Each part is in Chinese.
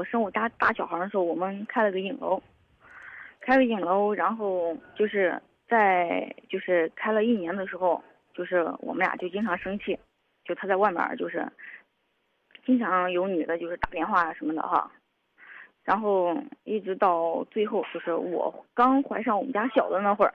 我生我家大小孩的时候，我们开了个影楼，开了影楼，然后就是在就是开了一年的时候，就是我们俩就经常生气，就他在外面就是经常有女的，就是打电话什么的哈。然后一直到最后，就是我刚怀上我们家小的那会儿，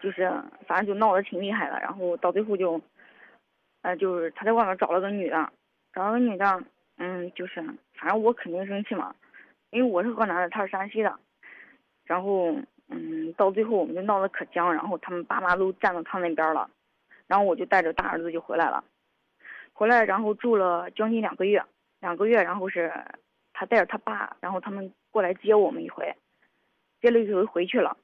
就是反正就闹得挺厉害的。然后到最后就，呃，就是他在外面找了个女的，找了个女的，嗯，就是反正我肯定生气嘛，因为我是河南的，他是山西的。然后，嗯，到最后我们就闹得可僵，然后他们爸妈都站到他那边了，然后我就带着大儿子就回来了，回来然后住了将近两个月，两个月，然后是。他带着他爸，然后他们过来接我们一回，接了一回回去了，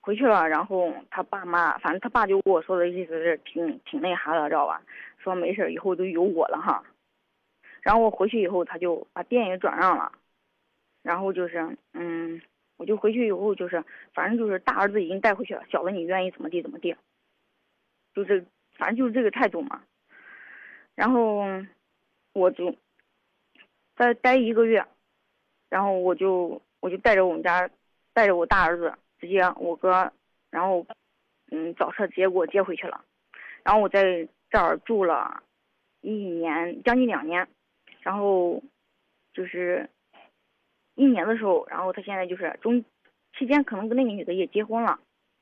回去了，然后他爸妈，反正他爸就跟我说的意思是挺挺那啥的，知道吧？说没事，以后都有我了哈。然后我回去以后，他就把店也转让了，然后就是，嗯，我就回去以后就是，反正就是大儿子已经带回去了，小的你愿意怎么地怎么地，就这，反正就是这个态度嘛。然后我就。再待一个月，然后我就我就带着我们家，带着我大儿子，直接我哥，然后，嗯，找车直接给我接回去了。然后我在这儿住了一年，将近两年。然后，就是一年的时候，然后他现在就是中期间可能跟那个女的也结婚了。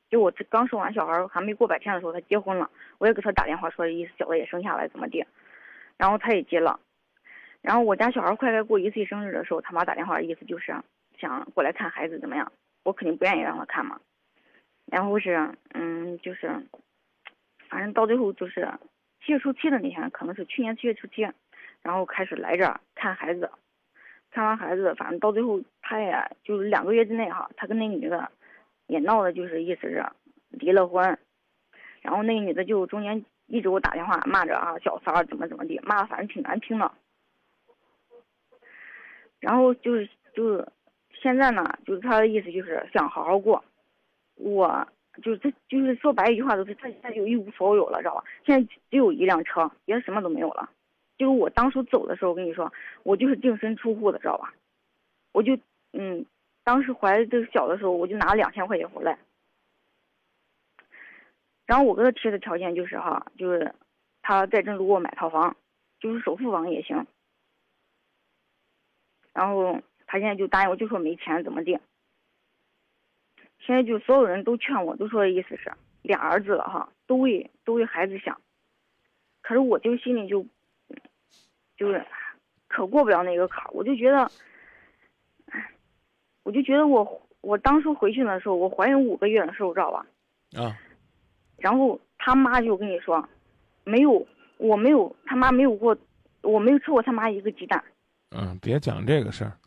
就我这刚生完小孩还没过百天的时候，他结婚了。我也给他打电话说，意思小的也生下来怎么地，然后他也结了。然后我家小孩快该过一岁生日的时候，他妈打电话，意思就是想过来看孩子怎么样？我肯定不愿意让他看嘛。然后是，嗯，就是，反正到最后就是七月初七的那天，可能是去年七月初七，然后开始来这儿看孩子，看完孩子，反正到最后他也就是两个月之内哈，他跟那女的也闹的，就是意思是离了婚。然后那个女的就中间一直给我打电话骂着啊小三儿怎么怎么地，骂的反正挺难听的。然后就是就是，现在呢，就是他的意思就是想好好过，我就是他就是说白一句话，就是他现在就一无所有了，知道吧？现在只有一辆车，别的什么都没有了。就是我当初走的时候，我跟你说，我就是净身出户的，知道吧？我就嗯，当时怀这个小的时候，我就拿了两千块钱回来。然后我跟他提的条件就是哈，就是他在郑州给我买套房，就是首付房也行。然后他现在就答应我，就说没钱怎么定。现在就所有人都劝我，都说的意思是俩儿子了哈，都为都为孩子想。可是我就心里就，就是可过不了那个坎儿。我就觉得，我就觉得我我当初回去的时候，我怀孕五个月的时候，知道吧？啊。然后他妈就跟你说，没有，我没有他妈没有过，我没有吃过他妈一个鸡蛋。嗯，别讲这个事儿，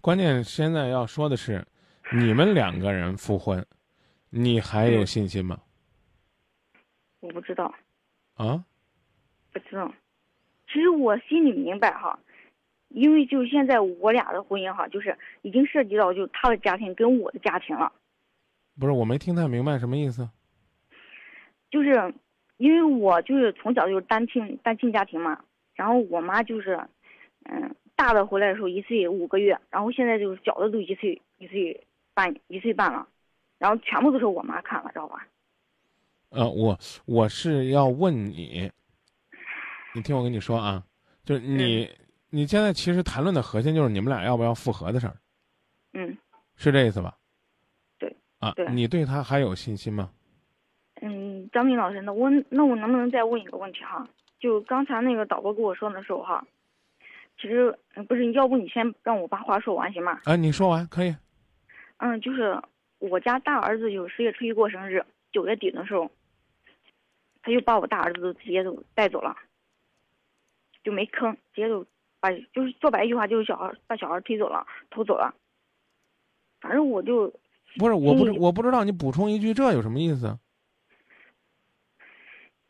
关键现在要说的是，你们两个人复婚，你还有信心吗？我不知道。啊？不知道。其实我心里明白哈，因为就现在我俩的婚姻哈，就是已经涉及到就他的家庭跟我的家庭了。不是，我没听太明白什么意思。就是，因为我就是从小就是单亲单亲家庭嘛，然后我妈就是，嗯。大的回来的时候一岁五个月，然后现在就是小的都一岁一岁半一岁半了，然后全部都是我妈看了，知道吧？呃，我我是要问你，你听我跟你说啊，就是你你现在其实谈论的核心就是你们俩要不要复合的事儿，嗯，是这意思吧？对，啊，对，你对他还有信心吗？嗯，张明老师，那我那我能不能再问一个问题哈？就刚才那个导播跟我说的时候哈。其实不是，要不你先让我把话说完行吗？啊，你说完可以。嗯，就是我家大儿子就十月初一过生日，九月底的时候，他就把我大儿子都直接都带走了，就没坑，直接就把就是说白一句话就是小孩把小孩推走了，偷走了。反正我就不是，我不知我不知道你补充一句，这有什么意思？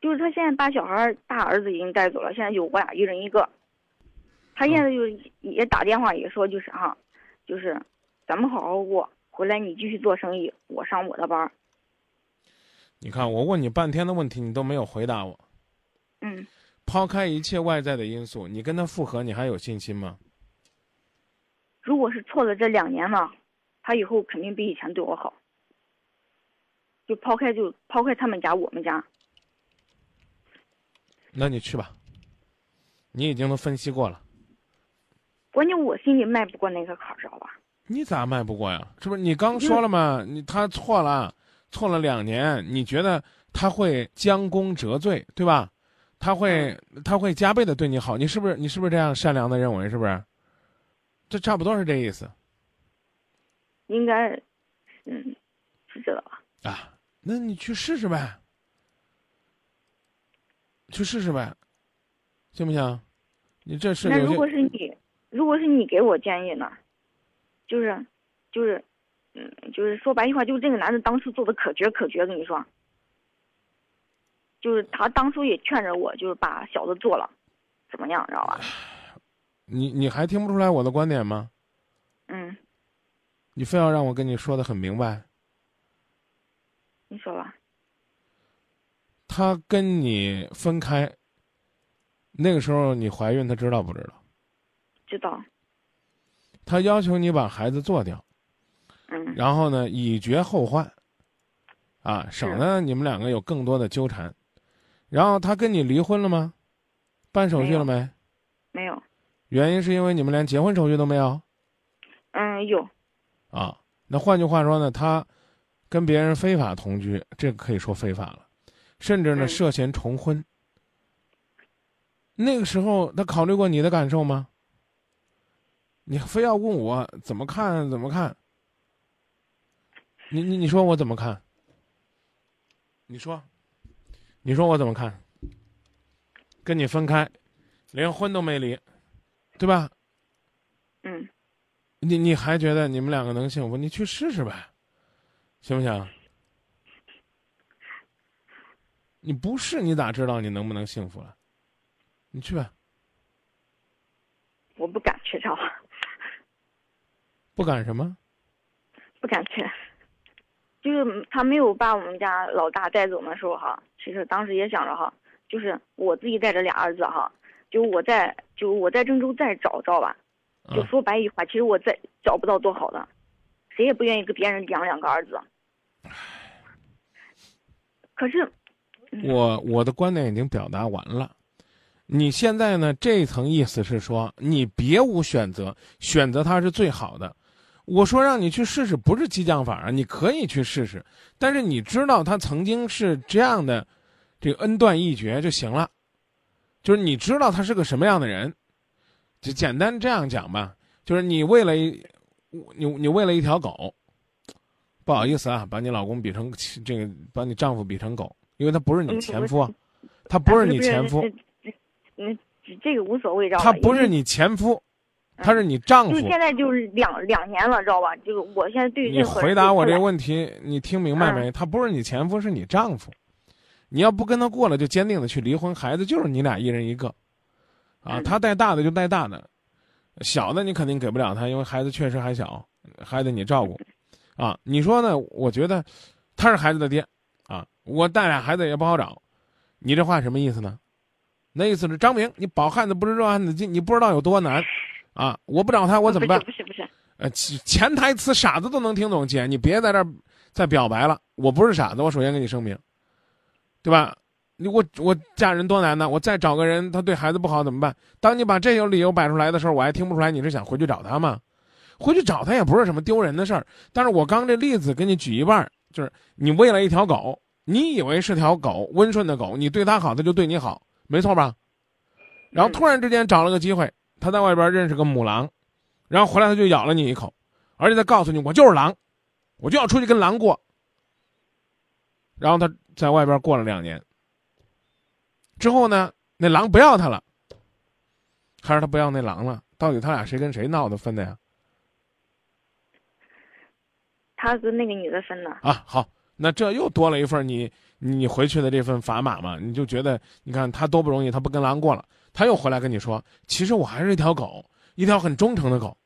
就是他现在把小孩大儿子已经带走了，现在就我俩一人一个。他现在就也打电话也说就是哈，就是，咱们好好过，回来你继续做生意，我上我的班。你看我问你半天的问题，你都没有回答我。嗯。抛开一切外在的因素，你跟他复合，你还有信心吗？如果是错了这两年呢，他以后肯定比以前对我好。就抛开就抛开他们家我们家，那你去吧，你已经都分析过了。关键我心里迈不过那个坎儿，知道吧？你咋迈不过呀？是不是你刚说了吗？你他错了，错了两年，你觉得他会将功折罪，对吧？他会他会加倍的对你好，你是不是你是不是这样善良的认为？是不是？这差不多是这意思。应该，嗯，是这吧？啊，那你去试试呗，去试试呗，行不行？你这是那如果是你，如果是你给我建议呢？就是，就是，嗯，就是说白一句话，就是这个男的当初做的可绝可绝，跟你说，就是他当初也劝着我，就是把小的做了，怎么样，知道吧？你你还听不出来我的观点吗？嗯。你非要让我跟你说的很明白。你说吧。他跟你分开，那个时候你怀孕，他知道不知道？知道。他要求你把孩子做掉，嗯，然后呢，以绝后患，啊，省得你们两个有更多的纠缠。然后他跟你离婚了吗？办手续了没？没有。原因是因为你们连结婚手续都没有。嗯，有。啊，那换句话说呢，他跟别人非法同居，这个可以说非法了，甚至呢涉嫌重婚。那个时候他考虑过你的感受吗？你非要问我怎么看怎么看？你你你说我怎么看？你说，你说我怎么看？跟你分开，连婚都没离，对吧？嗯。你你还觉得你们两个能幸福？你去试试呗，行不行？你不试，你咋知道你能不能幸福了？你去吧。我不敢去，找。不敢什么？不敢去，就是他没有把我们家老大带走的时候哈，其实当时也想着哈，就是我自己带着俩儿子哈，就我在就我在郑州再找，知道吧？就说白一句话，其实我再找不到多好的，谁也不愿意跟别人养两个儿子。可是，我我的观点已经表达完了。你现在呢？这层意思是说，你别无选择，选择他是最好的。我说让你去试试，不是激将法啊，你可以去试试。但是你知道他曾经是这样的，这个恩断义绝就行了。就是你知道他是个什么样的人，就简单这样讲吧。就是你为了一，你你为了一条狗，不好意思啊，把你老公比成这个，把你丈夫比成狗，因为他不是你前夫，他不是你前夫。嗯，这个无所谓？他不是你前夫，他是你丈夫。就现在就是两两年了，知道吧？就我现在对你回答我这个问题，你听明白没？他不是你前夫，是你丈夫。你要不跟他过了，就坚定的去离婚，孩子就是你俩一人一个。啊，他带大的就带大的，小的你肯定给不了他，因为孩子确实还小，还得你照顾。啊，你说呢？我觉得他是孩子的爹，啊，我带俩孩子也不好找。你这话什么意思呢？那意思是张明，你饱汉子不知热汉子饥，你不知道有多难，啊！我不找他，我怎么办？不是不是，呃，潜台词傻子都能听懂，姐，你别在这儿再表白了。我不是傻子，我首先跟你声明，对吧？你我我嫁人多难呢，我再找个人，他对孩子不好怎么办？当你把这有理由摆出来的时候，我还听不出来你是想回去找他吗？回去找他也不是什么丢人的事儿。但是我刚这例子给你举一半，就是你为了一条狗，你以为是条狗，温顺的狗，你对它好，它就对你好。没错吧？然后突然之间找了个机会，他在外边认识个母狼，然后回来他就咬了你一口，而且他告诉你我就是狼，我就要出去跟狼过。然后他在外边过了两年，之后呢，那狼不要他了，还是他不要那狼了？到底他俩谁跟谁闹的分的呀？他跟那个女的分的。啊，好，那这又多了一份你。你回去的这份砝码嘛，你就觉得，你看他多不容易，他不跟狼过了，他又回来跟你说，其实我还是一条狗，一条很忠诚的狗。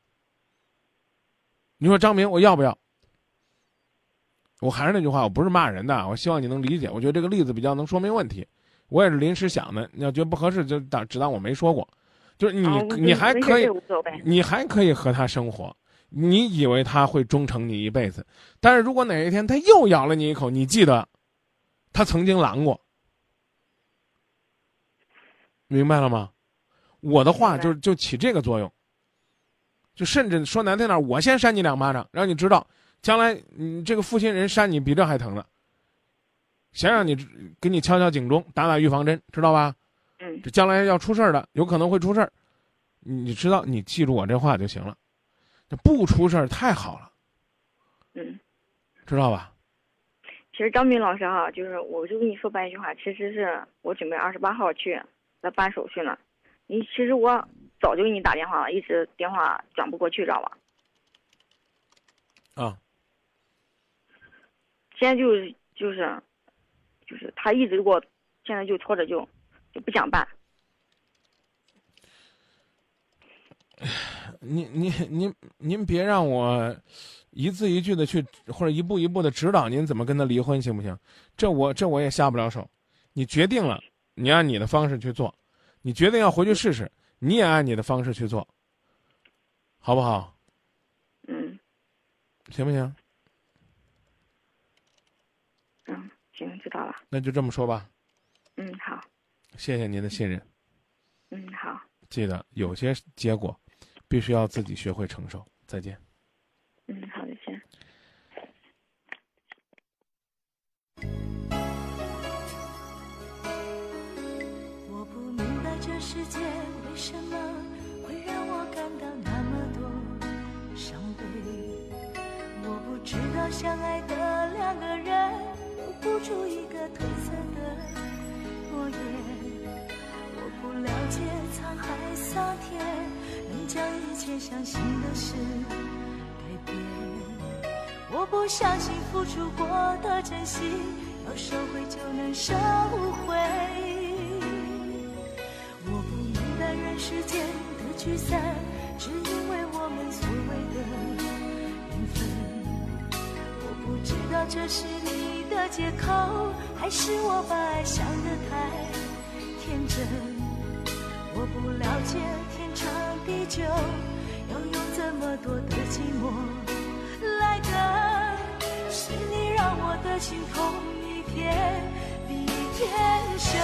你说张明，我要不要？我还是那句话，我不是骂人的，我希望你能理解。我觉得这个例子比较能说明问题，我也是临时想的。你要觉得不合适，就当只当我没说过。就是你啊你还可以。你还可以和他生活，你以为他会忠诚你一辈子，但是如果哪一天他又咬了你一口，你记得，他曾经拦过，明白了吗？我的话就就起这个作用，就甚至说难听点儿，我先扇你两巴掌，让你知道，将来你这个负心人扇你比这还疼呢。先让你给你敲敲警钟，打打预防针，知道吧？嗯这将来要出事儿的，有可能会出事儿，你知道，你记住我这话就行了。这不出事儿太好了，嗯，知道吧？其实张斌老师哈，就是我就跟你说白一句话，其实是我准备二十八号去来办手续呢。你其实我早就给你打电话了，一直电话转不过去，知道吧？啊，现在就是就是就是他一直给我，现在就拖着就就不想办。您您您您别让我一字一句的去或者一步一步的指导您怎么跟他离婚，行不行？这我这我也下不了手。你决定了，你按你的方式去做；你决定要回去试试，你也按你的方式去做，好不好？嗯行不行？嗯，行，知道了。那就这么说吧。嗯，好。谢谢您的信任。嗯，好。记得有些结果，必须要自己学会承受。再见。嗯，好的，行。世界为什么会让我感到那么多伤悲。我不知道相爱的两个人留不住一个褪色的诺言。我不了解沧海桑田，能将一切相信的事改变。我不相信付出过的真心，要收回就能收回。这是你的借口，还是我把爱想得太天真。我不了解天长地久，要用这么多的寂寞。来等是你，让我的心痛一天比一天深。